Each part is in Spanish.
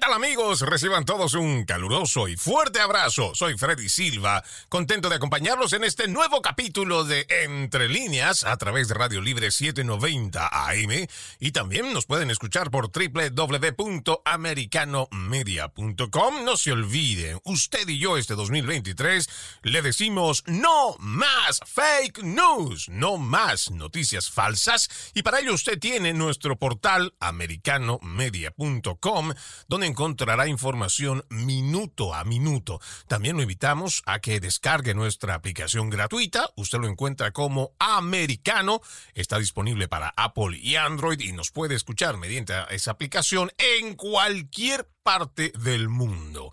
tal amigos? Reciban todos un caluroso y fuerte abrazo. Soy Freddy Silva, contento de acompañarlos en este nuevo capítulo de Entre líneas a través de Radio Libre 790 AM y también nos pueden escuchar por www.americanomedia.com. No se olviden, usted y yo este 2023 le decimos no más fake news, no más noticias falsas y para ello usted tiene nuestro portal americanomedia.com donde encontrará información minuto a minuto. También lo invitamos a que descargue nuestra aplicación gratuita. Usted lo encuentra como Americano. Está disponible para Apple y Android y nos puede escuchar mediante esa aplicación en cualquier parte del mundo.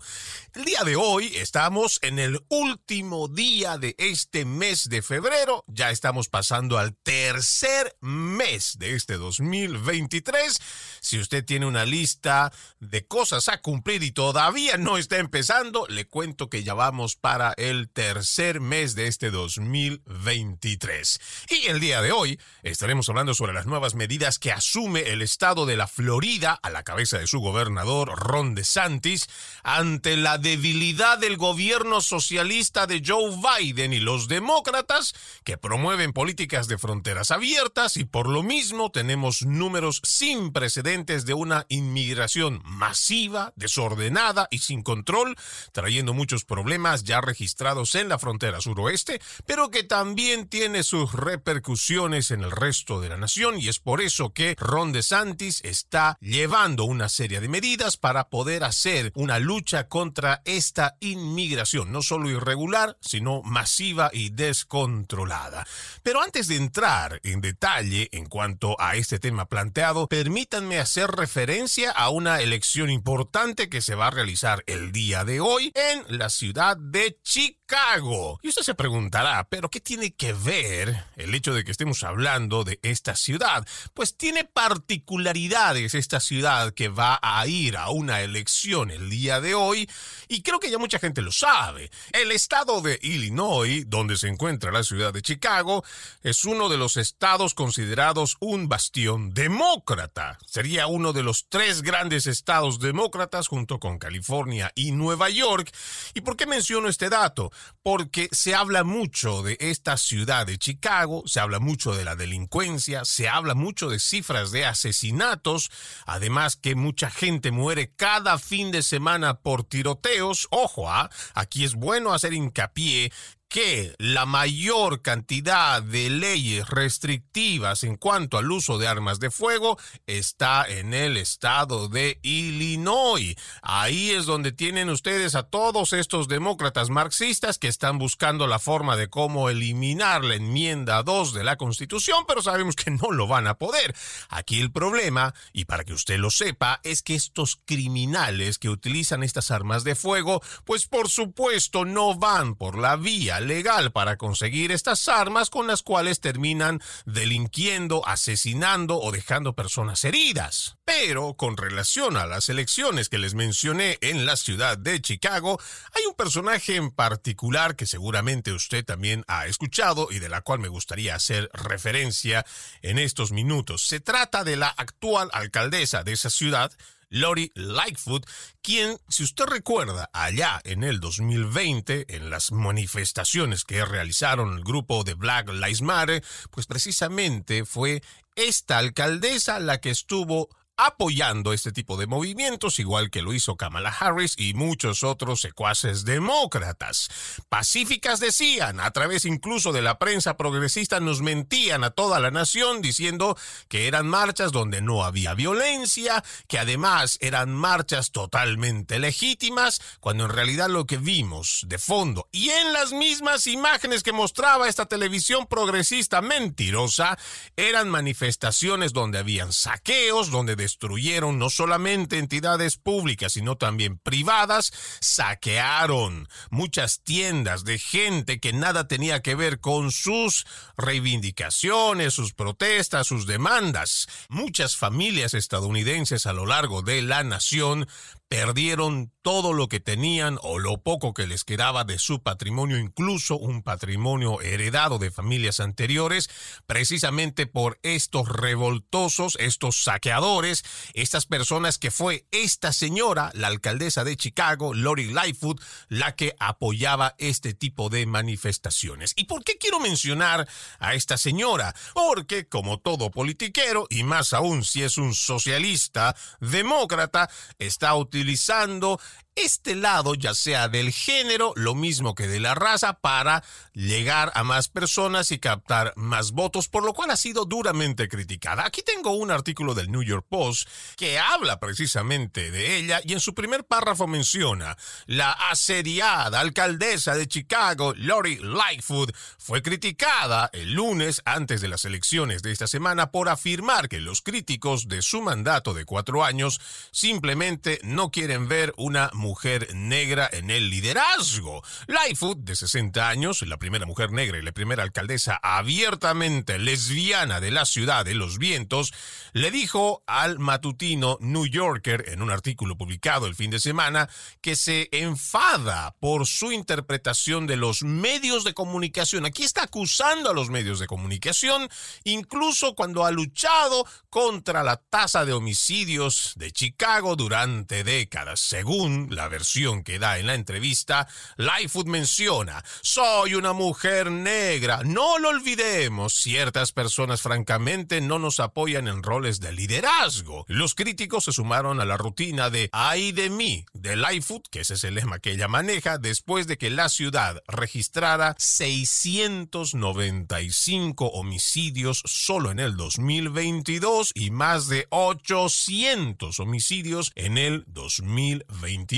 El día de hoy estamos en el último día de este mes de febrero. Ya estamos pasando al tercer mes de este 2023. Si usted tiene una lista de cosas a cumplir y todavía no está empezando, le cuento que ya vamos para el tercer mes de este 2023. Y el día de hoy estaremos hablando sobre las nuevas medidas que asume el estado de la Florida a la cabeza de su gobernador Ron DeSantis ante la debilidad del gobierno socialista de Joe Biden y los demócratas que promueven políticas de fronteras abiertas y por lo mismo tenemos números sin precedentes de una inmigración masiva, desordenada y sin control, trayendo muchos problemas ya registrados en la frontera suroeste, pero que también tiene sus repercusiones en el resto de la nación. Y es por eso que Ron DeSantis está llevando una serie de medidas para poder hacer una lucha contra esta inmigración, no solo irregular, sino masiva y descontrolada. Pero antes de entrar en detalle en cuanto a este tema planteado, permítanme hacer referencia a una elección importante que se va a realizar el día de hoy en la ciudad de Chicago. Y usted se preguntará, ¿pero qué tiene que ver el hecho de que estemos hablando de esta ciudad? Pues tiene particularidades esta ciudad que va a ir a una elección el día de hoy y creo que ya mucha gente lo sabe. El estado de Illinois, donde se encuentra la ciudad de Chicago, es uno de los estados considerados un bastión demócrata. Sería uno de los tres grandes estados demócratas junto con California y Nueva York. ¿Y por qué menciono este dato? Porque se habla mucho de esta ciudad de Chicago, se habla mucho de la delincuencia, se habla mucho de cifras de asesinatos, además que mucha gente muere cada fin de semana por tiroteos. Ojo, ¿ah? aquí es bueno hacer hincapié que la mayor cantidad de leyes restrictivas en cuanto al uso de armas de fuego está en el estado de Illinois. Ahí es donde tienen ustedes a todos estos demócratas marxistas que están buscando la forma de cómo eliminar la enmienda 2 de la Constitución, pero sabemos que no lo van a poder. Aquí el problema, y para que usted lo sepa, es que estos criminales que utilizan estas armas de fuego, pues por supuesto no van por la vía legal para conseguir estas armas con las cuales terminan delinquiendo, asesinando o dejando personas heridas. Pero con relación a las elecciones que les mencioné en la ciudad de Chicago, hay un personaje en particular que seguramente usted también ha escuchado y de la cual me gustaría hacer referencia en estos minutos. Se trata de la actual alcaldesa de esa ciudad, Lori Lightfoot, quien, si usted recuerda, allá en el 2020, en las manifestaciones que realizaron el grupo de Black Lives Matter, pues precisamente fue esta alcaldesa la que estuvo apoyando este tipo de movimientos, igual que lo hizo Kamala Harris y muchos otros secuaces demócratas. Pacíficas decían, a través incluso de la prensa progresista, nos mentían a toda la nación diciendo que eran marchas donde no había violencia, que además eran marchas totalmente legítimas, cuando en realidad lo que vimos de fondo y en las mismas imágenes que mostraba esta televisión progresista mentirosa, eran manifestaciones donde habían saqueos, donde destruyeron no solamente entidades públicas, sino también privadas, saquearon muchas tiendas de gente que nada tenía que ver con sus reivindicaciones, sus protestas, sus demandas. Muchas familias estadounidenses a lo largo de la nación perdieron todo lo que tenían o lo poco que les quedaba de su patrimonio, incluso un patrimonio heredado de familias anteriores, precisamente por estos revoltosos, estos saqueadores, estas personas que fue esta señora, la alcaldesa de Chicago, Lori Lightfoot, la que apoyaba este tipo de manifestaciones. ¿Y por qué quiero mencionar a esta señora? Porque como todo politiquero, y más aún si es un socialista demócrata, está utilizando utilizando este lado, ya sea del género, lo mismo que de la raza, para llegar a más personas y captar más votos, por lo cual ha sido duramente criticada. Aquí tengo un artículo del New York Post que habla precisamente de ella y en su primer párrafo menciona la asediada alcaldesa de Chicago, Lori Lightfoot, fue criticada el lunes antes de las elecciones de esta semana por afirmar que los críticos de su mandato de cuatro años simplemente no quieren ver una mujer mujer negra en el liderazgo. Lightfoot, de 60 años, la primera mujer negra y la primera alcaldesa abiertamente lesbiana de la ciudad de los vientos, le dijo al matutino New Yorker en un artículo publicado el fin de semana que se enfada por su interpretación de los medios de comunicación. Aquí está acusando a los medios de comunicación, incluso cuando ha luchado contra la tasa de homicidios de Chicago durante décadas, según la versión que da en la entrevista, Lightfoot menciona, soy una mujer negra, no lo olvidemos, ciertas personas francamente no nos apoyan en roles de liderazgo. Los críticos se sumaron a la rutina de ay de mí de Lightfoot, que ese es el lema que ella maneja, después de que la ciudad registrara 695 homicidios solo en el 2022 y más de 800 homicidios en el 2021.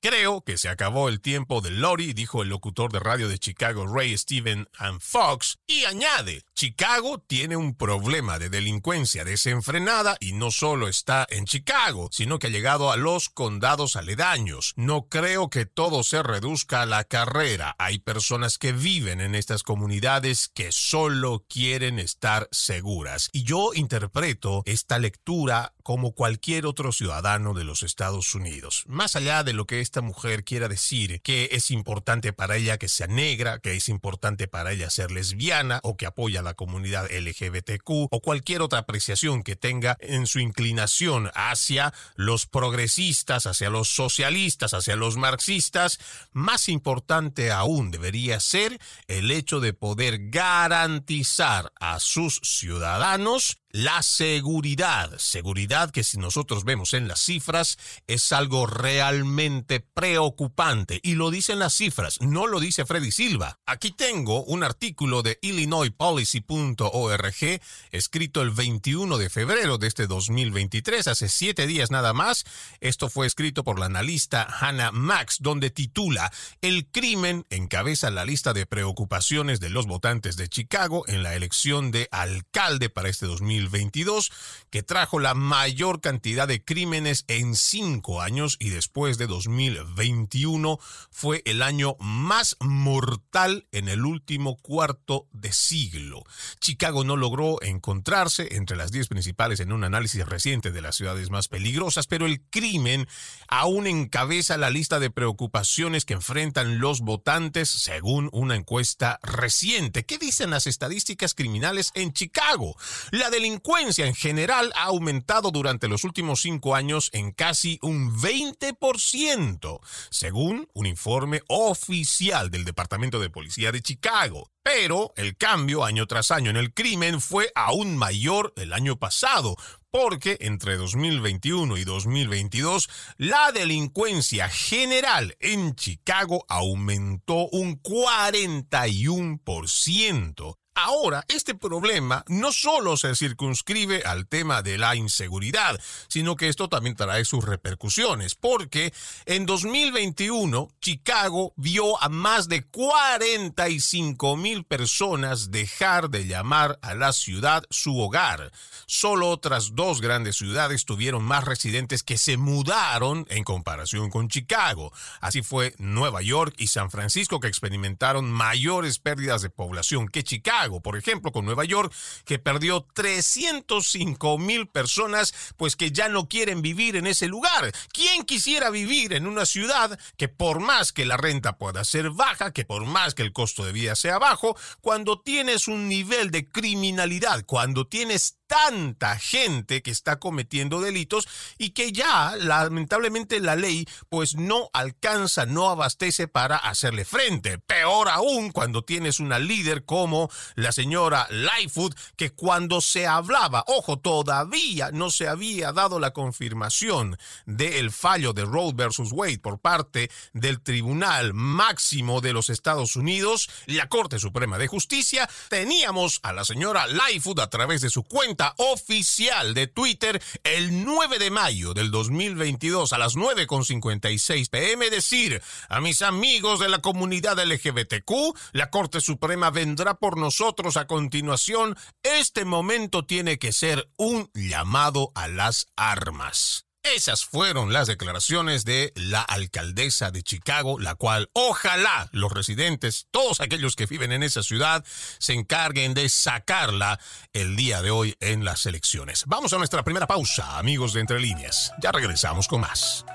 Creo que se acabó el tiempo de Lori, dijo el locutor de radio de Chicago Ray Steven and Fox, y añade, Chicago tiene un problema de delincuencia desenfrenada y no solo está en Chicago, sino que ha llegado a los condados aledaños. No creo que todo se reduzca a la carrera. Hay personas que viven en estas comunidades que solo quieren estar seguras. Y yo interpreto esta lectura como cualquier otro ciudadano de los Estados Unidos. Más allá de lo que esta mujer quiera decir, que es importante para ella que sea negra, que es importante para ella ser lesbiana o que apoya la comunidad LGBTQ o cualquier otra apreciación que tenga en su inclinación hacia los progresistas, hacia los socialistas, hacia los marxistas, más importante aún debería ser el hecho de poder garantizar a sus ciudadanos la seguridad, seguridad que si nosotros vemos en las cifras es algo realmente preocupante y lo dicen las cifras, no lo dice Freddy Silva. Aquí tengo un artículo de illinoispolicy.org escrito el 21 de febrero de este 2023, hace siete días nada más. Esto fue escrito por la analista Hannah Max, donde titula El crimen encabeza la lista de preocupaciones de los votantes de Chicago en la elección de alcalde para este 2023 2022, que trajo la mayor cantidad de crímenes en cinco años y después de 2021 fue el año más mortal en el último cuarto de siglo. Chicago no logró encontrarse entre las diez principales en un análisis reciente de las ciudades más peligrosas, pero el crimen aún encabeza la lista de preocupaciones que enfrentan los votantes según una encuesta reciente. ¿Qué dicen las estadísticas criminales en Chicago? La delincuencia delincuencia en general ha aumentado durante los últimos cinco años en casi un 20%, según un informe oficial del Departamento de Policía de Chicago. Pero el cambio año tras año en el crimen fue aún mayor el año pasado, porque entre 2021 y 2022 la delincuencia general en Chicago aumentó un 41%. Ahora, este problema no solo se circunscribe al tema de la inseguridad, sino que esto también trae sus repercusiones, porque en 2021 Chicago vio a más de 45 mil personas dejar de llamar a la ciudad su hogar. Solo otras dos grandes ciudades tuvieron más residentes que se mudaron en comparación con Chicago. Así fue Nueva York y San Francisco que experimentaron mayores pérdidas de población que Chicago Por ejemplo, con Nueva York, que perdió 305 mil personas, pues que ya no quieren vivir en ese lugar. ¿Quién quisiera vivir en una ciudad que por más que la renta pueda ser baja, que por más que el costo de vida sea bajo, cuando tienes un nivel de criminalidad, cuando tienes tanta gente que está cometiendo delitos y que ya lamentablemente la ley pues no alcanza, no abastece para hacerle frente. Peor aún cuando tienes una líder como la señora Lightfoot que cuando se hablaba, ojo, todavía no se había dado la confirmación del fallo de Roe versus Wade por parte del Tribunal Máximo de los Estados Unidos, la Corte Suprema de Justicia, teníamos a la señora Lightfoot a través de su cuenta oficial de Twitter el 9 de mayo del 2022 a las 9.56 pm decir a mis amigos de la comunidad LGBTQ, la Corte Suprema vendrá por nosotros a continuación. Este momento tiene que ser un llamado a las armas. Esas fueron las declaraciones de la alcaldesa de Chicago, la cual ojalá los residentes, todos aquellos que viven en esa ciudad, se encarguen de sacarla el día de hoy en las elecciones. Vamos a nuestra primera pausa, amigos de Entre Líneas. Ya regresamos con más.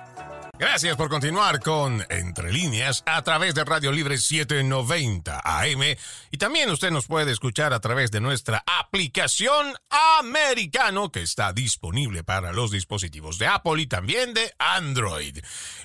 Gracias por continuar con Entre Líneas a través de Radio Libre 790 AM y también usted nos puede escuchar a través de nuestra aplicación americano que está disponible para los dispositivos de Apple y también de Android.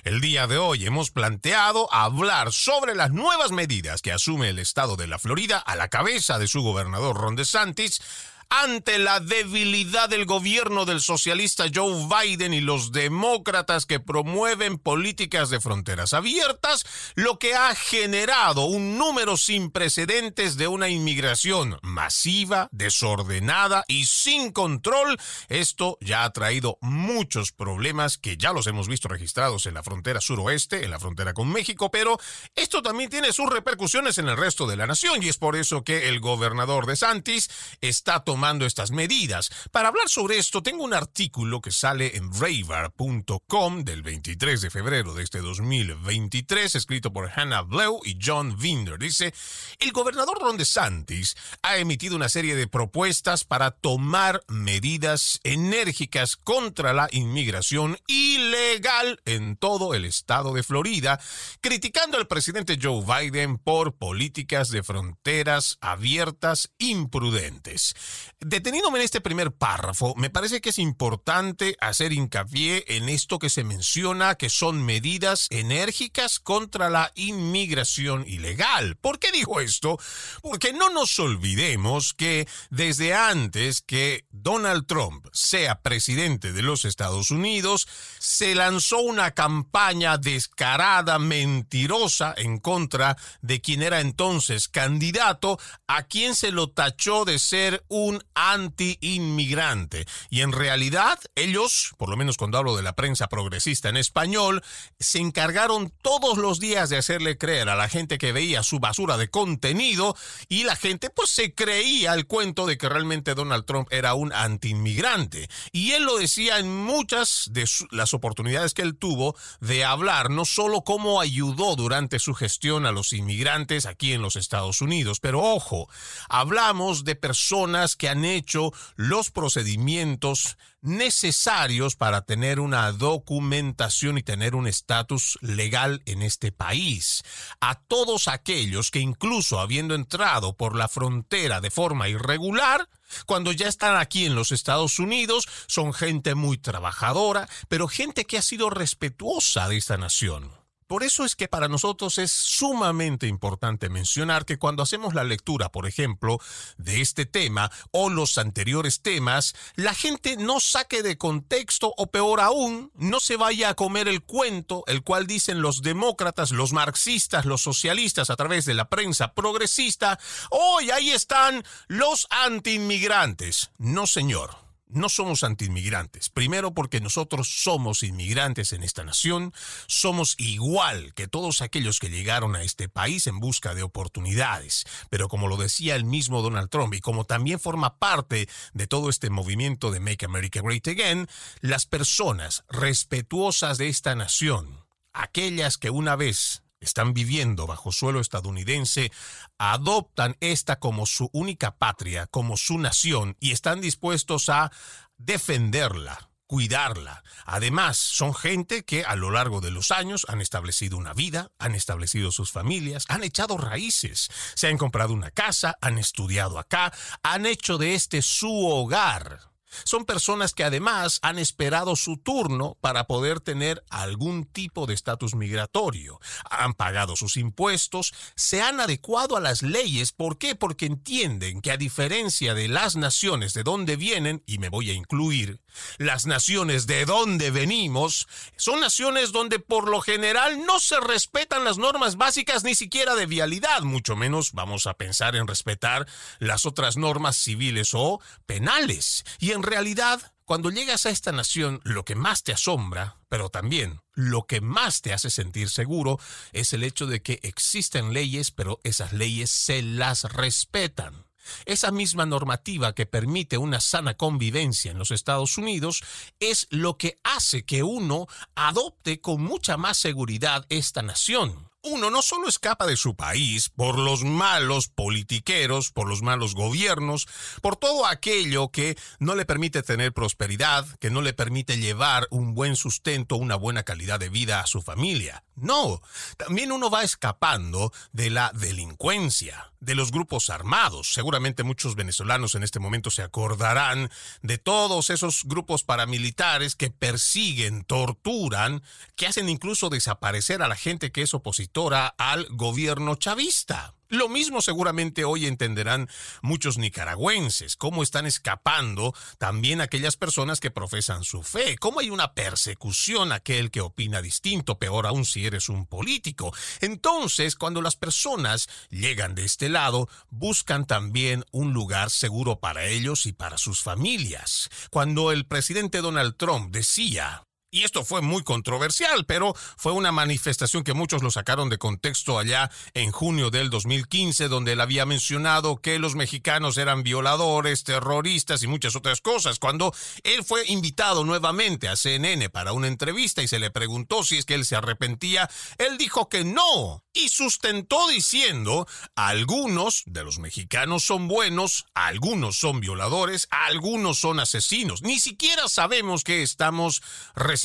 El día de hoy hemos planteado hablar sobre las nuevas medidas que asume el estado de la Florida a la cabeza de su gobernador Ron DeSantis ante la debilidad del gobierno del socialista Joe Biden y los demócratas que promueven políticas de fronteras abiertas, lo que ha generado un número sin precedentes de una inmigración masiva, desordenada y sin control. Esto ya ha traído muchos problemas que ya los hemos visto registrados en la frontera suroeste, en la frontera con México, pero esto también tiene sus repercusiones en el resto de la nación y es por eso que el gobernador de Santis está tomando tomando estas medidas. Para hablar sobre esto, tengo un artículo que sale en braver.com del 23 de febrero de este 2023, escrito por Hannah Blew y John Vinder. Dice, el gobernador Ron DeSantis ha emitido una serie de propuestas para tomar medidas enérgicas contra la inmigración ilegal en todo el estado de Florida, criticando al presidente Joe Biden por políticas de fronteras abiertas imprudentes. Deteniéndome en este primer párrafo, me parece que es importante hacer hincapié en esto que se menciona, que son medidas enérgicas contra la inmigración ilegal. ¿Por qué digo esto? Porque no nos olvidemos que desde antes que Donald Trump sea presidente de los Estados Unidos, se lanzó una campaña descarada, mentirosa en contra de quien era entonces candidato, a quien se lo tachó de ser un anti-inmigrante. Y en realidad ellos, por lo menos cuando hablo de la prensa progresista en español, se encargaron todos los días de hacerle creer a la gente que veía su basura de contenido y la gente pues se creía el cuento de que realmente Donald Trump era un anti-inmigrante. Y él lo decía en muchas de las oportunidades que él tuvo de hablar, no solo cómo ayudó durante su gestión a los inmigrantes aquí en los Estados Unidos, pero ojo, hablamos de personas que han hecho los procedimientos necesarios para tener una documentación y tener un estatus legal en este país. A todos aquellos que incluso habiendo entrado por la frontera de forma irregular, cuando ya están aquí en los Estados Unidos, son gente muy trabajadora, pero gente que ha sido respetuosa de esta nación. Por eso es que para nosotros es sumamente importante mencionar que cuando hacemos la lectura, por ejemplo, de este tema o los anteriores temas, la gente no saque de contexto o peor aún, no se vaya a comer el cuento, el cual dicen los demócratas, los marxistas, los socialistas a través de la prensa progresista, hoy ahí están los antiinmigrantes. No, señor no somos antiinmigrantes. Primero porque nosotros somos inmigrantes en esta nación, somos igual que todos aquellos que llegaron a este país en busca de oportunidades. Pero como lo decía el mismo Donald Trump y como también forma parte de todo este movimiento de Make America Great Again, las personas respetuosas de esta nación, aquellas que una vez están viviendo bajo suelo estadounidense, adoptan esta como su única patria, como su nación, y están dispuestos a defenderla, cuidarla. Además, son gente que a lo largo de los años han establecido una vida, han establecido sus familias, han echado raíces, se han comprado una casa, han estudiado acá, han hecho de este su hogar. Son personas que además han esperado su turno para poder tener algún tipo de estatus migratorio. Han pagado sus impuestos, se han adecuado a las leyes. ¿Por qué? Porque entienden que a diferencia de las naciones de donde vienen, y me voy a incluir, las naciones de donde venimos, son naciones donde por lo general no se respetan las normas básicas ni siquiera de vialidad, mucho menos vamos a pensar en respetar las otras normas civiles o penales. Y realidad, cuando llegas a esta nación, lo que más te asombra, pero también lo que más te hace sentir seguro, es el hecho de que existen leyes, pero esas leyes se las respetan. Esa misma normativa que permite una sana convivencia en los Estados Unidos es lo que hace que uno adopte con mucha más seguridad esta nación uno no solo escapa de su país por los malos politiqueros, por los malos gobiernos, por todo aquello que no le permite tener prosperidad, que no le permite llevar un buen sustento, una buena calidad de vida a su familia. No, también uno va escapando de la delincuencia, de los grupos armados. Seguramente muchos venezolanos en este momento se acordarán de todos esos grupos paramilitares que persiguen, torturan, que hacen incluso desaparecer a la gente que es opositora al gobierno chavista. Lo mismo seguramente hoy entenderán muchos nicaragüenses, cómo están escapando también aquellas personas que profesan su fe, cómo hay una persecución a aquel que opina distinto, peor aún si eres un político. Entonces, cuando las personas llegan de este lado, buscan también un lugar seguro para ellos y para sus familias. Cuando el presidente Donald Trump decía, y esto fue muy controversial, pero fue una manifestación que muchos lo sacaron de contexto allá en junio del 2015, donde él había mencionado que los mexicanos eran violadores, terroristas y muchas otras cosas. Cuando él fue invitado nuevamente a CNN para una entrevista y se le preguntó si es que él se arrepentía, él dijo que no y sustentó diciendo, algunos de los mexicanos son buenos, algunos son violadores, algunos son asesinos. Ni siquiera sabemos qué estamos recibiendo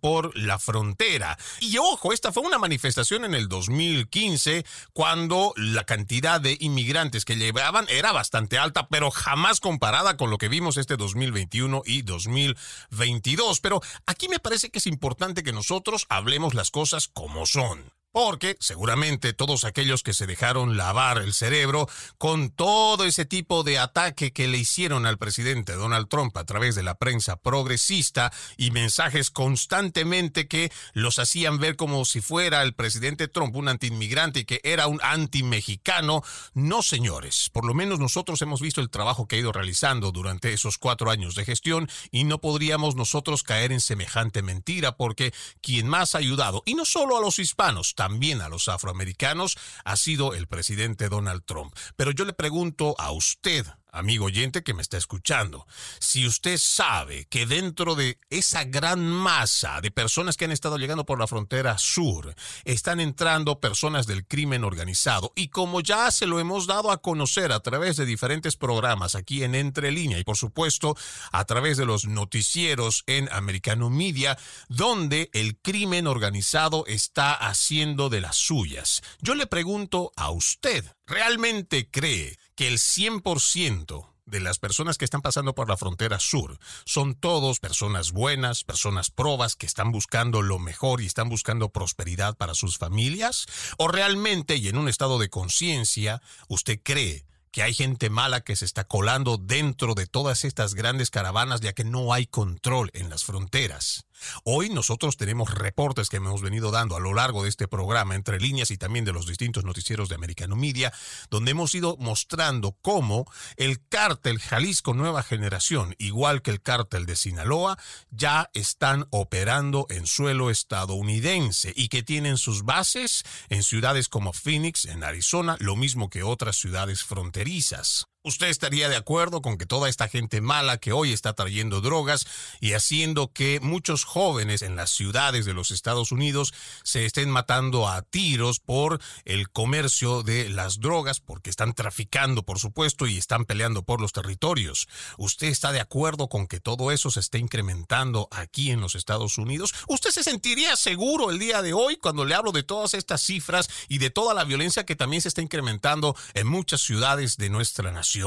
por la frontera. Y ojo, esta fue una manifestación en el 2015 cuando la cantidad de inmigrantes que llevaban era bastante alta, pero jamás comparada con lo que vimos este 2021 y 2022. Pero aquí me parece que es importante que nosotros hablemos las cosas como son. Porque seguramente todos aquellos que se dejaron lavar el cerebro con todo ese tipo de ataque que le hicieron al presidente Donald Trump a través de la prensa progresista y mensajes constantemente que los hacían ver como si fuera el presidente Trump un antiinmigrante y que era un anti-mexicano. No, señores, por lo menos nosotros hemos visto el trabajo que ha ido realizando durante esos cuatro años de gestión y no podríamos nosotros caer en semejante mentira porque quien más ha ayudado, y no solo a los hispanos, también a los afroamericanos ha sido el presidente Donald Trump. Pero yo le pregunto a usted, amigo oyente que me está escuchando, si usted sabe que dentro de esa gran masa de personas que han estado llegando por la frontera sur, están entrando personas del crimen organizado y como ya se lo hemos dado a conocer a través de diferentes programas aquí en Entre Línea y por supuesto a través de los noticieros en Americano Media, donde el crimen organizado está haciendo de las suyas. Yo le pregunto a usted, ¿realmente cree que el 100% de las personas que están pasando por la frontera sur son todos personas buenas, personas probas que están buscando lo mejor y están buscando prosperidad para sus familias? ¿O realmente y en un estado de conciencia usted cree que hay gente mala que se está colando dentro de todas estas grandes caravanas ya que no hay control en las fronteras. Hoy nosotros tenemos reportes que hemos venido dando a lo largo de este programa, entre líneas y también de los distintos noticieros de Americano Media, donde hemos ido mostrando cómo el cártel Jalisco Nueva Generación, igual que el cártel de Sinaloa, ya están operando en suelo estadounidense y que tienen sus bases en ciudades como Phoenix, en Arizona, lo mismo que otras ciudades fronterizas. ¿Usted estaría de acuerdo con que toda esta gente mala que hoy está trayendo drogas y haciendo que muchos jóvenes en las ciudades de los Estados Unidos se estén matando a tiros por el comercio de las drogas, porque están traficando, por supuesto, y están peleando por los territorios? ¿Usted está de acuerdo con que todo eso se esté incrementando aquí en los Estados Unidos? ¿Usted se sentiría seguro el día de hoy cuando le hablo de todas estas cifras y de toda la violencia que también se está incrementando en muchas ciudades de nuestra nación?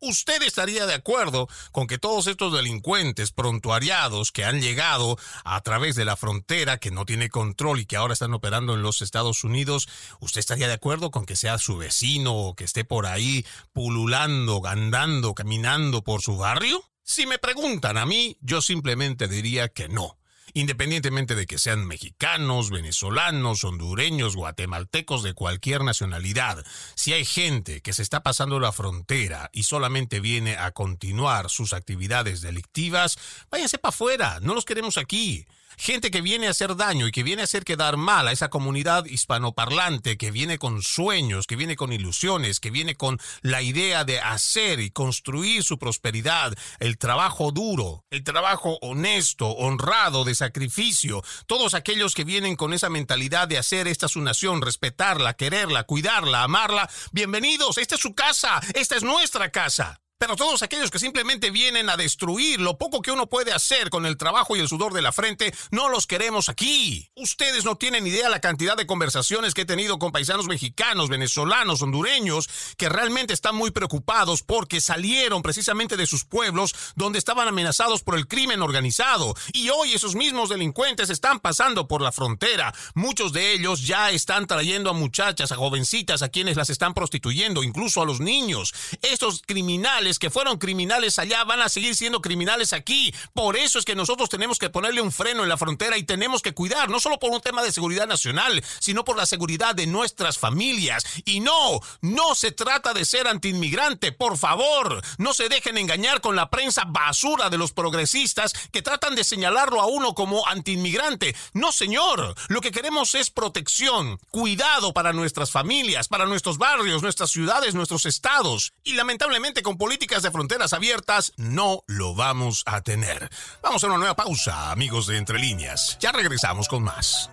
¿Usted estaría de acuerdo con que todos estos delincuentes prontuariados que han llegado a través de la frontera, que no tiene control y que ahora están operando en los Estados Unidos, usted estaría de acuerdo con que sea su vecino o que esté por ahí pululando, andando, caminando por su barrio? Si me preguntan a mí, yo simplemente diría que no independientemente de que sean mexicanos, venezolanos, hondureños, guatemaltecos, de cualquier nacionalidad. Si hay gente que se está pasando la frontera y solamente viene a continuar sus actividades delictivas, váyanse para afuera, no los queremos aquí gente que viene a hacer daño y que viene a hacer quedar mal a esa comunidad hispanoparlante, que viene con sueños, que viene con ilusiones, que viene con la idea de hacer y construir su prosperidad, el trabajo duro, el trabajo honesto, honrado, de sacrificio, todos aquellos que vienen con esa mentalidad de hacer esta su nación, respetarla, quererla, cuidarla, amarla, bienvenidos, esta es su casa, esta es nuestra casa. Pero todos aquellos que simplemente vienen a destruir lo poco que uno puede hacer con el trabajo y el sudor de la frente, no los queremos aquí. Ustedes no tienen idea la cantidad de conversaciones que he tenido con paisanos mexicanos, venezolanos, hondureños, que realmente están muy preocupados porque salieron precisamente de sus pueblos donde estaban amenazados por el crimen organizado. Y hoy esos mismos delincuentes están pasando por la frontera. Muchos de ellos ya están trayendo a muchachas, a jovencitas, a quienes las están prostituyendo, incluso a los niños. Estos criminales que fueron criminales allá van a seguir siendo criminales aquí. Por eso es que nosotros tenemos que ponerle un freno en la frontera y tenemos que cuidar, no solo por un tema de seguridad nacional, sino por la seguridad de nuestras familias. Y no, no se trata de ser antiinmigrante, por favor. No se dejen engañar con la prensa basura de los progresistas que tratan de señalarlo a uno como antiinmigrante. No, señor. Lo que queremos es protección, cuidado para nuestras familias, para nuestros barrios, nuestras ciudades, nuestros estados. Y lamentablemente con políticas políticas de fronteras abiertas no lo vamos a tener. Vamos a una nueva pausa, amigos de Entre Líneas. Ya regresamos con más.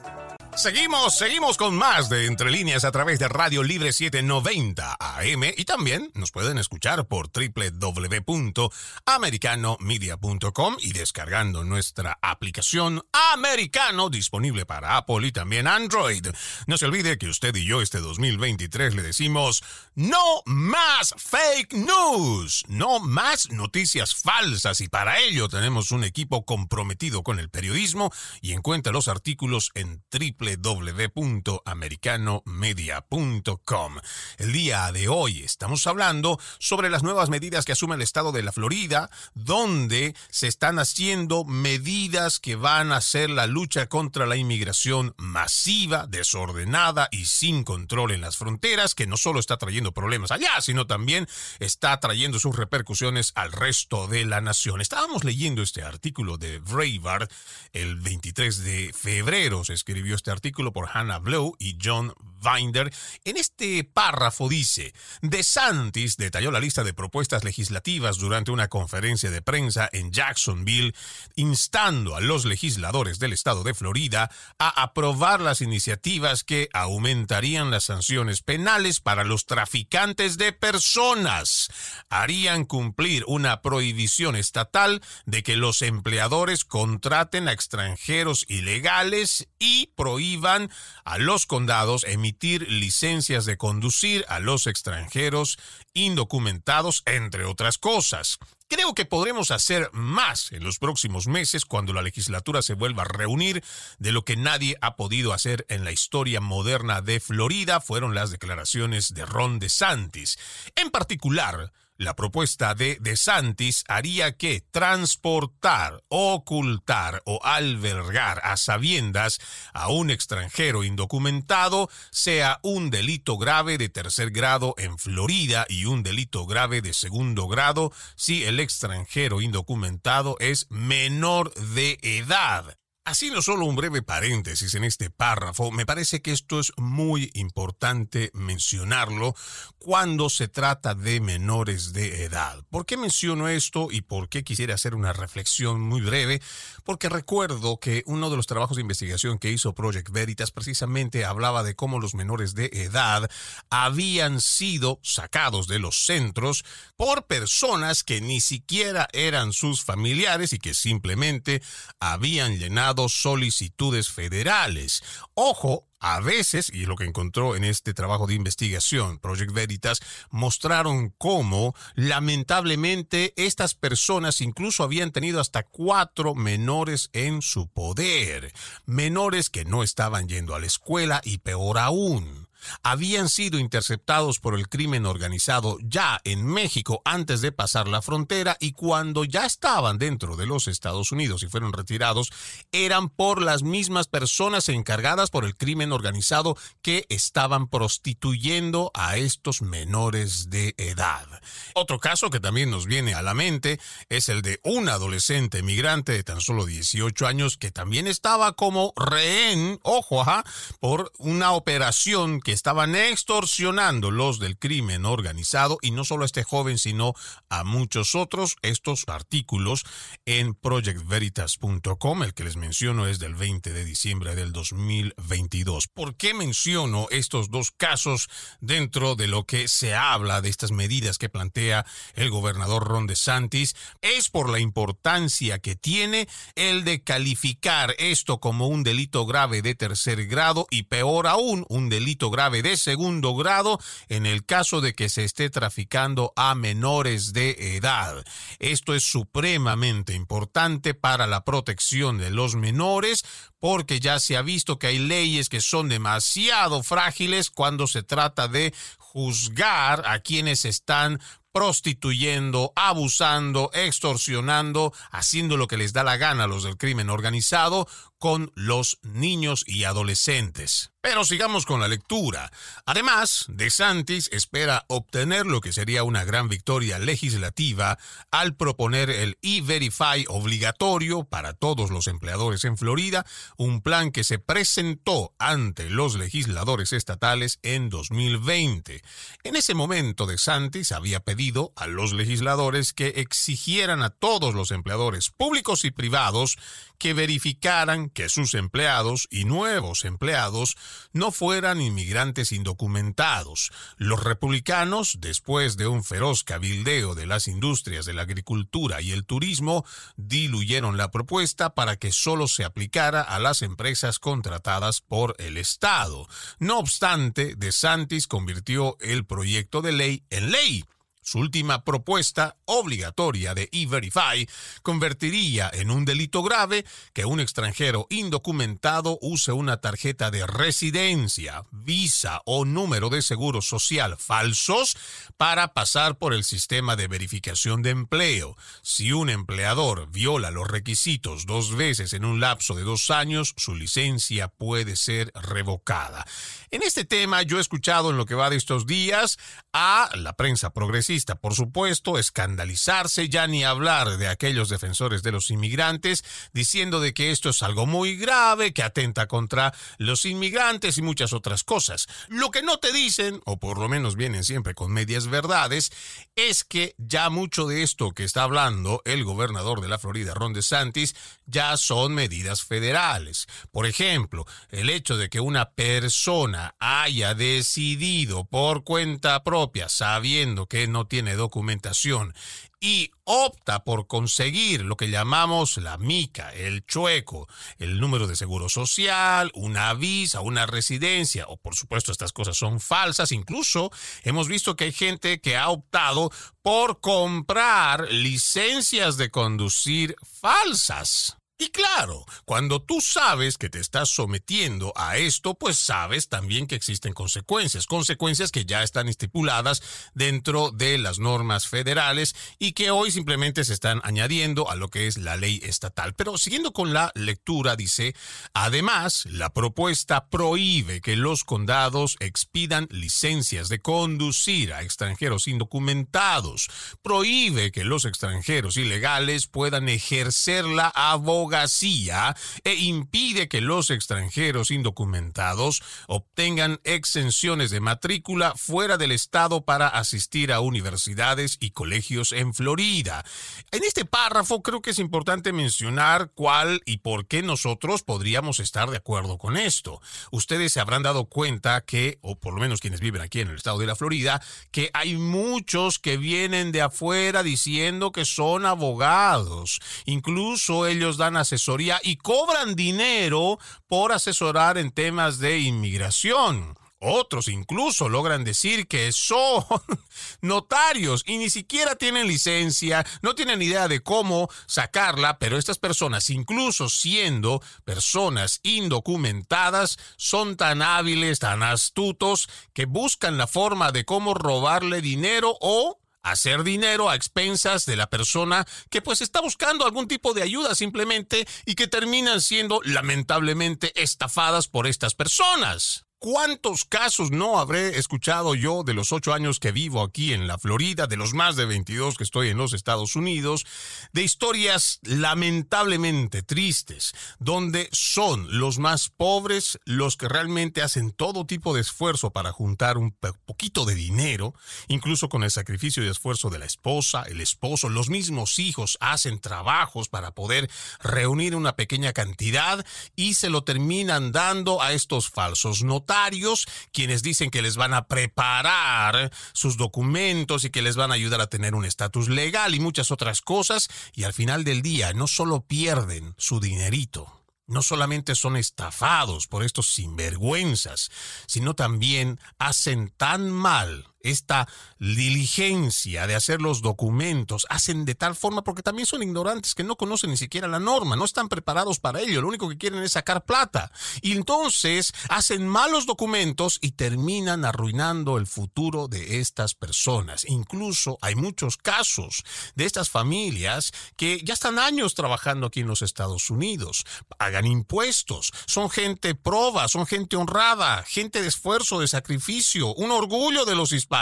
Seguimos, seguimos con más de Entre Líneas a través de Radio Libre 790 AM y también nos pueden escuchar por www.americanomedia.com y descargando nuestra aplicación Americano disponible para Apple y también Android. No se olvide que usted y yo este 2023 le decimos no más fake news, no más noticias falsas y para ello tenemos un equipo comprometido con el periodismo y encuentra los artículos en triple www.americanomedia.com. El día de hoy estamos hablando sobre las nuevas medidas que asume el estado de la Florida, donde se están haciendo medidas que van a hacer la lucha contra la inmigración masiva, desordenada y sin control en las fronteras, que no solo está trayendo problemas allá, sino también está trayendo sus repercusiones al resto de la nación. Estábamos leyendo este artículo de Breitbart el 23 de febrero, se escribió este artículo por Hannah Blow y John Binder. En este párrafo dice, DeSantis detalló la lista de propuestas legislativas durante una conferencia de prensa en Jacksonville, instando a los legisladores del estado de Florida a aprobar las iniciativas que aumentarían las sanciones penales para los traficantes de personas. Harían cumplir una prohibición estatal de que los empleadores contraten a extranjeros ilegales y prohíban a los condados emitir licencias de conducir a los extranjeros indocumentados, entre otras cosas. Creo que podremos hacer más en los próximos meses cuando la legislatura se vuelva a reunir de lo que nadie ha podido hacer en la historia moderna de Florida fueron las declaraciones de Ron DeSantis. En particular, la propuesta de DeSantis haría que transportar, ocultar o albergar a sabiendas a un extranjero indocumentado sea un delito grave de tercer grado en Florida y un delito grave de segundo grado si el extranjero indocumentado es menor de edad. Haciendo solo un breve paréntesis en este párrafo, me parece que esto es muy importante mencionarlo cuando se trata de menores de edad. ¿Por qué menciono esto y por qué quisiera hacer una reflexión muy breve? Porque recuerdo que uno de los trabajos de investigación que hizo Project Veritas precisamente hablaba de cómo los menores de edad habían sido sacados de los centros por personas que ni siquiera eran sus familiares y que simplemente habían llenado solicitudes federales. Ojo, a veces, y lo que encontró en este trabajo de investigación, Project Veritas, mostraron cómo lamentablemente estas personas incluso habían tenido hasta cuatro menores en su poder, menores que no estaban yendo a la escuela y peor aún habían sido interceptados por el crimen organizado ya en México antes de pasar la frontera y cuando ya estaban dentro de los Estados Unidos y fueron retirados, eran por las mismas personas encargadas por el crimen organizado que estaban prostituyendo a estos menores de edad. Otro caso que también nos viene a la mente es el de un adolescente migrante de tan solo 18 años que también estaba como rehén, ojo, ajá, por una operación que estaban extorsionando los del crimen organizado y no solo a este joven, sino a muchos otros. Estos artículos en projectveritas.com, el que les menciono es del 20 de diciembre del 2022. ¿Por qué menciono estos dos casos dentro de lo que se habla de estas medidas que plantea el gobernador Ron DeSantis? Es por la importancia que tiene el de calificar esto como un delito grave de tercer grado y peor aún, un delito grave de segundo grado en el caso de que se esté traficando a menores de edad. Esto es supremamente importante para la protección de los menores porque ya se ha visto que hay leyes que son demasiado frágiles cuando se trata de juzgar a quienes están prostituyendo, abusando, extorsionando, haciendo lo que les da la gana a los del crimen organizado con los niños y adolescentes. Pero sigamos con la lectura. Además, De Santis espera obtener lo que sería una gran victoria legislativa al proponer el E-Verify obligatorio para todos los empleadores en Florida, un plan que se presentó ante los legisladores estatales en 2020. En ese momento, De Santis había pedido a los legisladores que exigieran a todos los empleadores públicos y privados que verificaran que sus empleados y nuevos empleados no fueran inmigrantes indocumentados. Los republicanos, después de un feroz cabildeo de las industrias de la agricultura y el turismo, diluyeron la propuesta para que solo se aplicara a las empresas contratadas por el Estado. No obstante, DeSantis convirtió el proyecto de ley en ley su última propuesta obligatoria de E-Verify convertiría en un delito grave que un extranjero indocumentado use una tarjeta de residencia, visa o número de seguro social falsos para pasar por el sistema de verificación de empleo. Si un empleador viola los requisitos dos veces en un lapso de dos años, su licencia puede ser revocada. En este tema yo he escuchado en lo que va de estos días a la prensa progresista por supuesto, escandalizarse, ya ni hablar de aquellos defensores de los inmigrantes, diciendo de que esto es algo muy grave, que atenta contra los inmigrantes y muchas otras cosas. Lo que no te dicen, o por lo menos vienen siempre con medias verdades, es que ya mucho de esto que está hablando el gobernador de la Florida, Ron DeSantis, ya son medidas federales. Por ejemplo, el hecho de que una persona haya decidido por cuenta propia, sabiendo que no tiene documentación y opta por conseguir lo que llamamos la mica, el chueco, el número de seguro social, una visa, una residencia, o por supuesto estas cosas son falsas, incluso hemos visto que hay gente que ha optado por comprar licencias de conducir falsas. Y claro, cuando tú sabes que te estás sometiendo a esto, pues sabes también que existen consecuencias, consecuencias que ya están estipuladas dentro de las normas federales y que hoy simplemente se están añadiendo a lo que es la ley estatal. Pero siguiendo con la lectura, dice, además, la propuesta prohíbe que los condados expidan licencias de conducir a extranjeros indocumentados, prohíbe que los extranjeros ilegales puedan ejercer la abogacía abogacía e impide que los extranjeros indocumentados obtengan exenciones de matrícula fuera del estado para asistir a universidades y colegios en Florida. En este párrafo creo que es importante mencionar cuál y por qué nosotros podríamos estar de acuerdo con esto. Ustedes se habrán dado cuenta que, o por lo menos quienes viven aquí en el estado de la Florida, que hay muchos que vienen de afuera diciendo que son abogados. Incluso ellos dan asesoría y cobran dinero por asesorar en temas de inmigración. Otros incluso logran decir que son notarios y ni siquiera tienen licencia, no tienen idea de cómo sacarla, pero estas personas, incluso siendo personas indocumentadas, son tan hábiles, tan astutos, que buscan la forma de cómo robarle dinero o hacer dinero a expensas de la persona que pues está buscando algún tipo de ayuda simplemente y que terminan siendo lamentablemente estafadas por estas personas. ¿Cuántos casos no habré escuchado yo de los ocho años que vivo aquí en la Florida, de los más de 22 que estoy en los Estados Unidos, de historias lamentablemente tristes, donde son los más pobres los que realmente hacen todo tipo de esfuerzo para juntar un poquito de dinero, incluso con el sacrificio y esfuerzo de la esposa, el esposo, los mismos hijos hacen trabajos para poder reunir una pequeña cantidad y se lo terminan dando a estos falsos quienes dicen que les van a preparar sus documentos y que les van a ayudar a tener un estatus legal y muchas otras cosas, y al final del día no solo pierden su dinerito, no solamente son estafados por estos sinvergüenzas, sino también hacen tan mal esta diligencia de hacer los documentos, hacen de tal forma porque también son ignorantes que no conocen ni siquiera la norma, no están preparados para ello, lo único que quieren es sacar plata. Y entonces hacen malos documentos y terminan arruinando el futuro de estas personas. Incluso hay muchos casos de estas familias que ya están años trabajando aquí en los Estados Unidos, pagan impuestos, son gente proba, son gente honrada, gente de esfuerzo, de sacrificio, un orgullo de los hispanos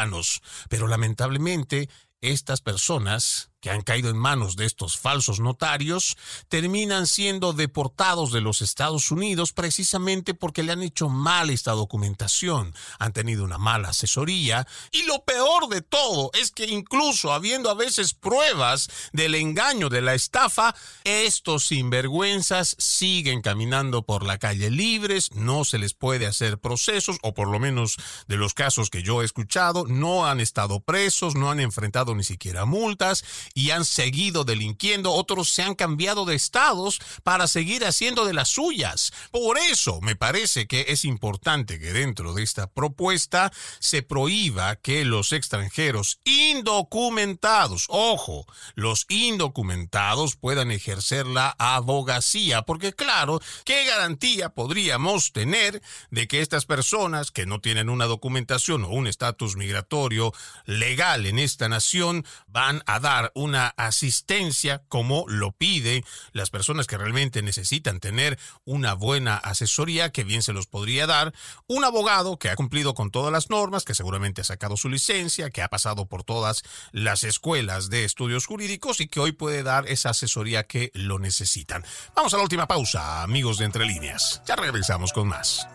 pero lamentablemente estas personas que han caído en manos de estos falsos notarios terminan siendo deportados de los Estados Unidos precisamente porque le han hecho mal esta documentación, han tenido una mala asesoría y lo peor de todo es que incluso habiendo a veces pruebas del engaño, de la estafa, estos sinvergüenzas siguen caminando por la calle libres, no se les puede hacer procesos o por lo menos de los casos que yo he escuchado, no han estado presos, no han enfrentado ni siquiera multas y han seguido delinquiendo, otros se han cambiado de estados para seguir haciendo de las suyas. Por eso me parece que es importante que dentro de esta propuesta se prohíba que los extranjeros indocumentados, ojo, los indocumentados puedan ejercer la abogacía, porque claro, ¿qué garantía podríamos tener de que estas personas que no tienen una documentación o un estatus migratorio legal en esta nación van a dar una asistencia como lo pide las personas que realmente necesitan tener una buena asesoría que bien se los podría dar un abogado que ha cumplido con todas las normas, que seguramente ha sacado su licencia, que ha pasado por todas las escuelas de estudios jurídicos y que hoy puede dar esa asesoría que lo necesitan. Vamos a la última pausa, amigos de Entre Líneas. Ya regresamos con más.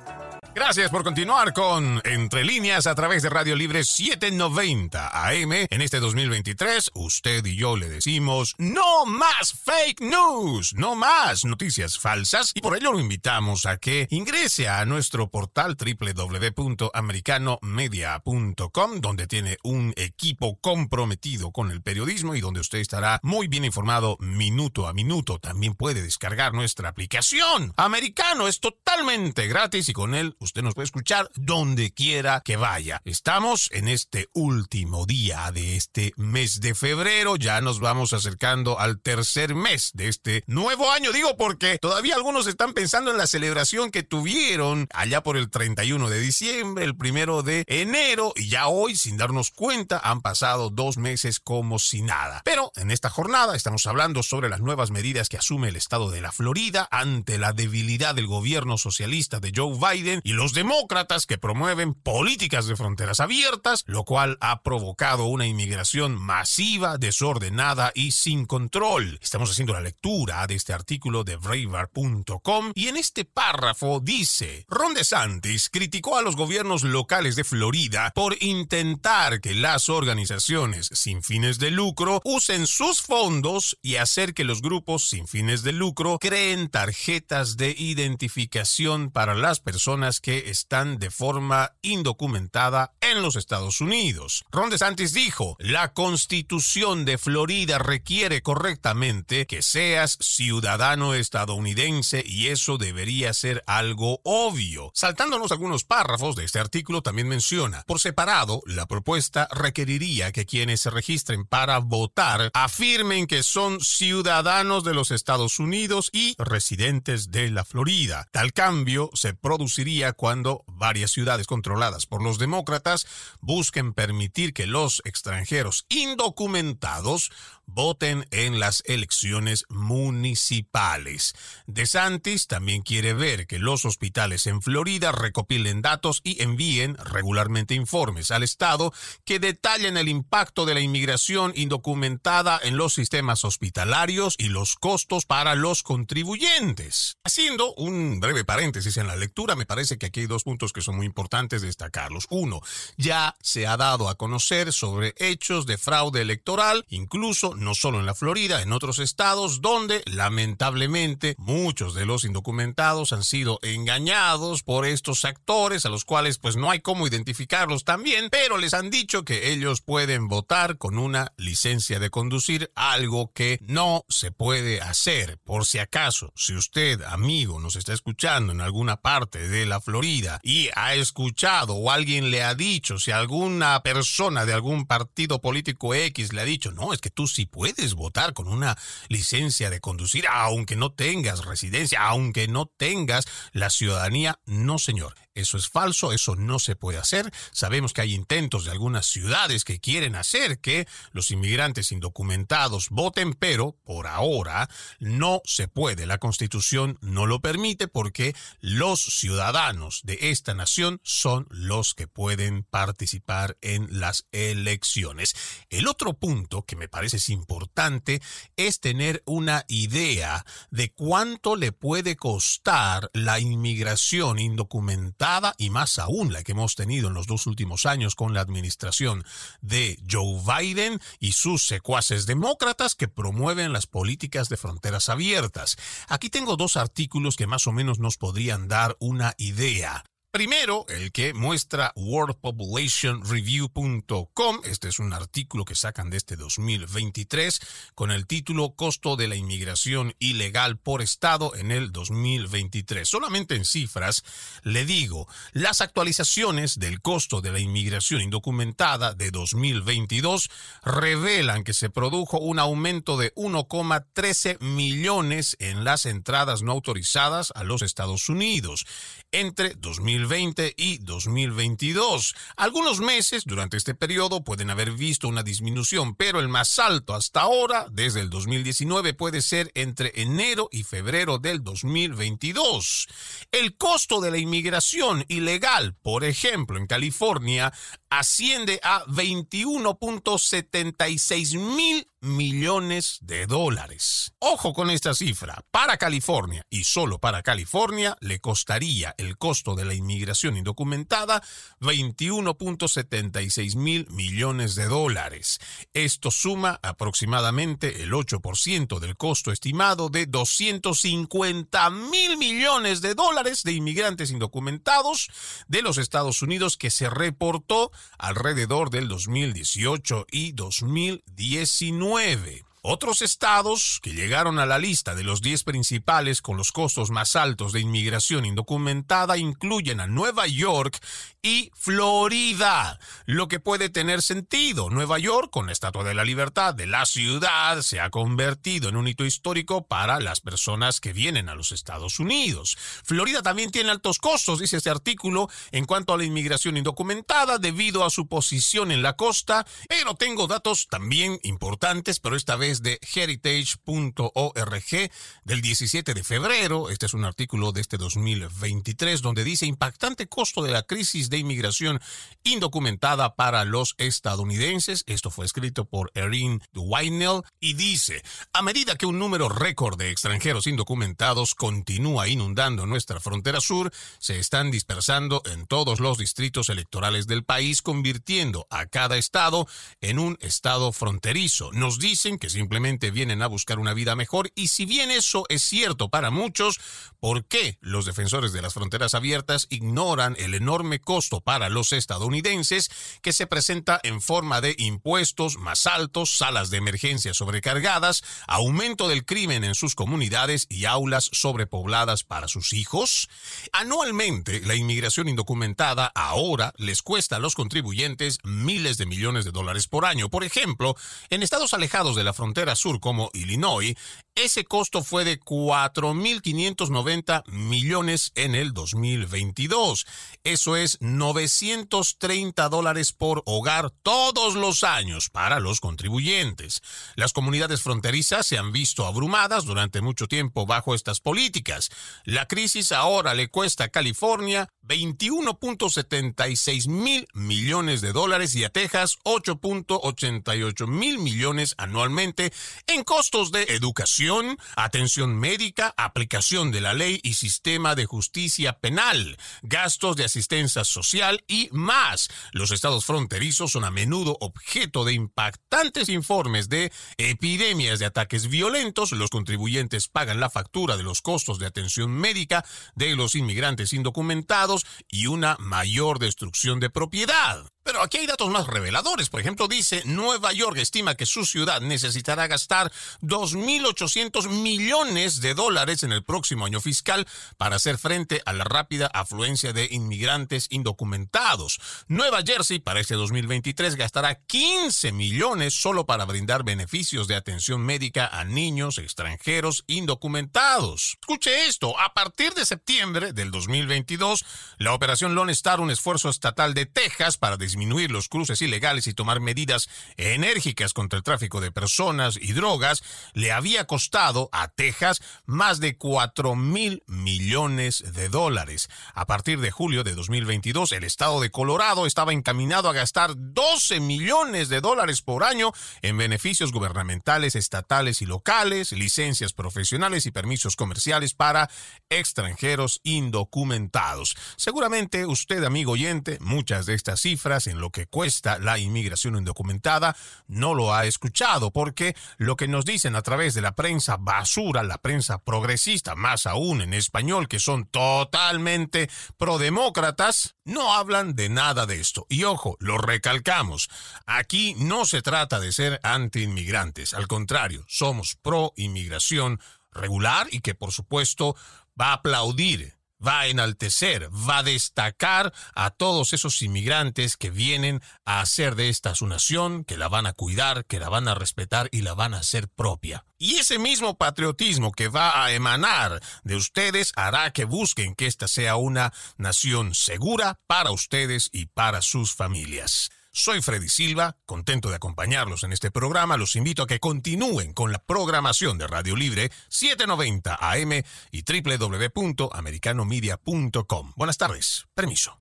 Gracias por continuar con Entre líneas a través de Radio Libre 790 AM. En este 2023, usted y yo le decimos no más fake news, no más noticias falsas y por ello lo invitamos a que ingrese a nuestro portal www.americanomedia.com donde tiene un equipo comprometido con el periodismo y donde usted estará muy bien informado minuto a minuto. También puede descargar nuestra aplicación. Americano es totalmente gratis y con él Usted nos puede escuchar donde quiera que vaya. Estamos en este último día de este mes de febrero. Ya nos vamos acercando al tercer mes de este nuevo año. Digo porque todavía algunos están pensando en la celebración que tuvieron allá por el 31 de diciembre, el primero de enero. Y ya hoy, sin darnos cuenta, han pasado dos meses como si nada. Pero en esta jornada estamos hablando sobre las nuevas medidas que asume el estado de la Florida ante la debilidad del gobierno socialista de Joe Biden y los demócratas que promueven políticas de fronteras abiertas, lo cual ha provocado una inmigración masiva, desordenada y sin control. Estamos haciendo la lectura de este artículo de Braver.com y en este párrafo dice, Ron DeSantis criticó a los gobiernos locales de Florida por intentar que las organizaciones sin fines de lucro usen sus fondos y hacer que los grupos sin fines de lucro creen tarjetas de identificación para las personas que están de forma indocumentada en los Estados Unidos. Ron DeSantis dijo, la constitución de Florida requiere correctamente que seas ciudadano estadounidense y eso debería ser algo obvio. Saltándonos algunos párrafos de este artículo también menciona, por separado, la propuesta requeriría que quienes se registren para votar afirmen que son ciudadanos de los Estados Unidos y residentes de la Florida. Tal cambio se produciría cuando varias ciudades controladas por los demócratas busquen permitir que los extranjeros indocumentados voten en las elecciones municipales. DeSantis también quiere ver que los hospitales en Florida recopilen datos y envíen regularmente informes al Estado que detallen el impacto de la inmigración indocumentada en los sistemas hospitalarios y los costos para los contribuyentes. Haciendo un breve paréntesis en la lectura, me parece que aquí hay dos puntos que son muy importantes destacarlos. Uno, ya se ha dado a conocer sobre hechos de fraude electoral, incluso no solo en la Florida, en otros estados donde lamentablemente muchos de los indocumentados han sido engañados por estos actores a los cuales pues no hay cómo identificarlos también, pero les han dicho que ellos pueden votar con una licencia de conducir, algo que no se puede hacer. Por si acaso, si usted, amigo, nos está escuchando en alguna parte de la Florida y ha escuchado o alguien le ha dicho, si alguna persona de algún partido político X le ha dicho, no, es que tú sí puedes votar con una licencia de conducir, aunque no tengas residencia, aunque no tengas la ciudadanía, no señor. Eso es falso, eso no se puede hacer. Sabemos que hay intentos de algunas ciudades que quieren hacer que los inmigrantes indocumentados voten, pero por ahora no se puede. La constitución no lo permite porque los ciudadanos de esta nación son los que pueden participar en las elecciones. El otro punto que me parece importante es tener una idea de cuánto le puede costar la inmigración indocumentada y más aún la que hemos tenido en los dos últimos años con la administración de Joe Biden y sus secuaces demócratas que promueven las políticas de fronteras abiertas. Aquí tengo dos artículos que más o menos nos podrían dar una idea. Primero, el que muestra worldpopulationreview.com. Este es un artículo que sacan de este 2023 con el título Costo de la inmigración ilegal por estado en el 2023. Solamente en cifras le digo, las actualizaciones del costo de la inmigración indocumentada de 2022 revelan que se produjo un aumento de 1,13 millones en las entradas no autorizadas a los Estados Unidos entre 2020 y 2022. Algunos meses durante este periodo pueden haber visto una disminución, pero el más alto hasta ahora, desde el 2019, puede ser entre enero y febrero del 2022. El costo de la inmigración ilegal, por ejemplo, en California, asciende a 21.76 mil millones de dólares. Ojo con esta cifra. Para California y solo para California le costaría el costo de la inmigración indocumentada 21.76 mil millones de dólares. Esto suma aproximadamente el 8% del costo estimado de 250 mil millones de dólares de inmigrantes indocumentados de los Estados Unidos que se reportó alrededor del 2018 y 2019. 9 otros estados que llegaron a la lista de los 10 principales con los costos más altos de inmigración indocumentada incluyen a Nueva York y Florida, lo que puede tener sentido. Nueva York, con la Estatua de la Libertad de la ciudad, se ha convertido en un hito histórico para las personas que vienen a los Estados Unidos. Florida también tiene altos costos, dice este artículo, en cuanto a la inmigración indocumentada debido a su posición en la costa, pero tengo datos también importantes, pero esta vez través de heritage.org del 17 de febrero. Este es un artículo de este 2023 donde dice impactante costo de la crisis de inmigración indocumentada para los estadounidenses. Esto fue escrito por Erin Weinell y dice, a medida que un número récord de extranjeros indocumentados continúa inundando nuestra frontera sur, se están dispersando en todos los distritos electorales del país, convirtiendo a cada estado en un estado fronterizo. Nos dicen que simplemente vienen a buscar una vida mejor y si bien eso es cierto para muchos, ¿por qué los defensores de las fronteras abiertas ignoran el enorme costo para los estadounidenses que se presenta en forma de impuestos más altos, salas de emergencia sobrecargadas, aumento del crimen en sus comunidades y aulas sobrepobladas para sus hijos? Anualmente, la inmigración indocumentada ahora les cuesta a los contribuyentes miles de millones de dólares por año. Por ejemplo, en estados alejados de la frontera sur como Illinois, ese costo fue de 4.590 millones en el 2022. Eso es 930 dólares por hogar todos los años para los contribuyentes. Las comunidades fronterizas se han visto abrumadas durante mucho tiempo bajo estas políticas. La crisis ahora le cuesta a California 21.76 mil millones de dólares y a Texas 8.88 mil millones anualmente en costos de educación, atención médica, aplicación de la ley y sistema de justicia penal, gastos de asistencia social y más. Los estados fronterizos son a menudo objeto de impactantes informes de epidemias de ataques violentos. Los contribuyentes pagan la factura de los costos de atención médica de los inmigrantes indocumentados y una mayor destrucción de propiedad. Pero aquí hay datos más reveladores. Por ejemplo, dice, Nueva York estima que su ciudad necesitará gastar 2.800 millones de dólares en el próximo año fiscal para hacer frente a la rápida afluencia de inmigrantes indocumentados. Nueva Jersey para este 2023 gastará 15 millones solo para brindar beneficios de atención médica a niños extranjeros indocumentados. Escuche esto, a partir de septiembre del 2022, la operación Lone Star, un esfuerzo estatal de Texas para disminuir disminuir los cruces ilegales y tomar medidas enérgicas contra el tráfico de personas y drogas, le había costado a Texas más de 4 mil millones de dólares. A partir de julio de 2022, el estado de Colorado estaba encaminado a gastar 12 millones de dólares por año en beneficios gubernamentales, estatales y locales, licencias profesionales y permisos comerciales para extranjeros indocumentados. Seguramente usted, amigo oyente, muchas de estas cifras en lo que cuesta la inmigración indocumentada, no lo ha escuchado, porque lo que nos dicen a través de la prensa basura, la prensa progresista, más aún en español, que son totalmente prodemócratas, no hablan de nada de esto. Y ojo, lo recalcamos, aquí no se trata de ser anti-inmigrantes, al contrario, somos pro-inmigración regular y que por supuesto va a aplaudir va a enaltecer, va a destacar a todos esos inmigrantes que vienen a hacer de esta su nación, que la van a cuidar, que la van a respetar y la van a hacer propia. Y ese mismo patriotismo que va a emanar de ustedes hará que busquen que esta sea una nación segura para ustedes y para sus familias. Soy Freddy Silva, contento de acompañarlos en este programa. Los invito a que continúen con la programación de Radio Libre 790 AM y www.americanomedia.com. Buenas tardes. Permiso.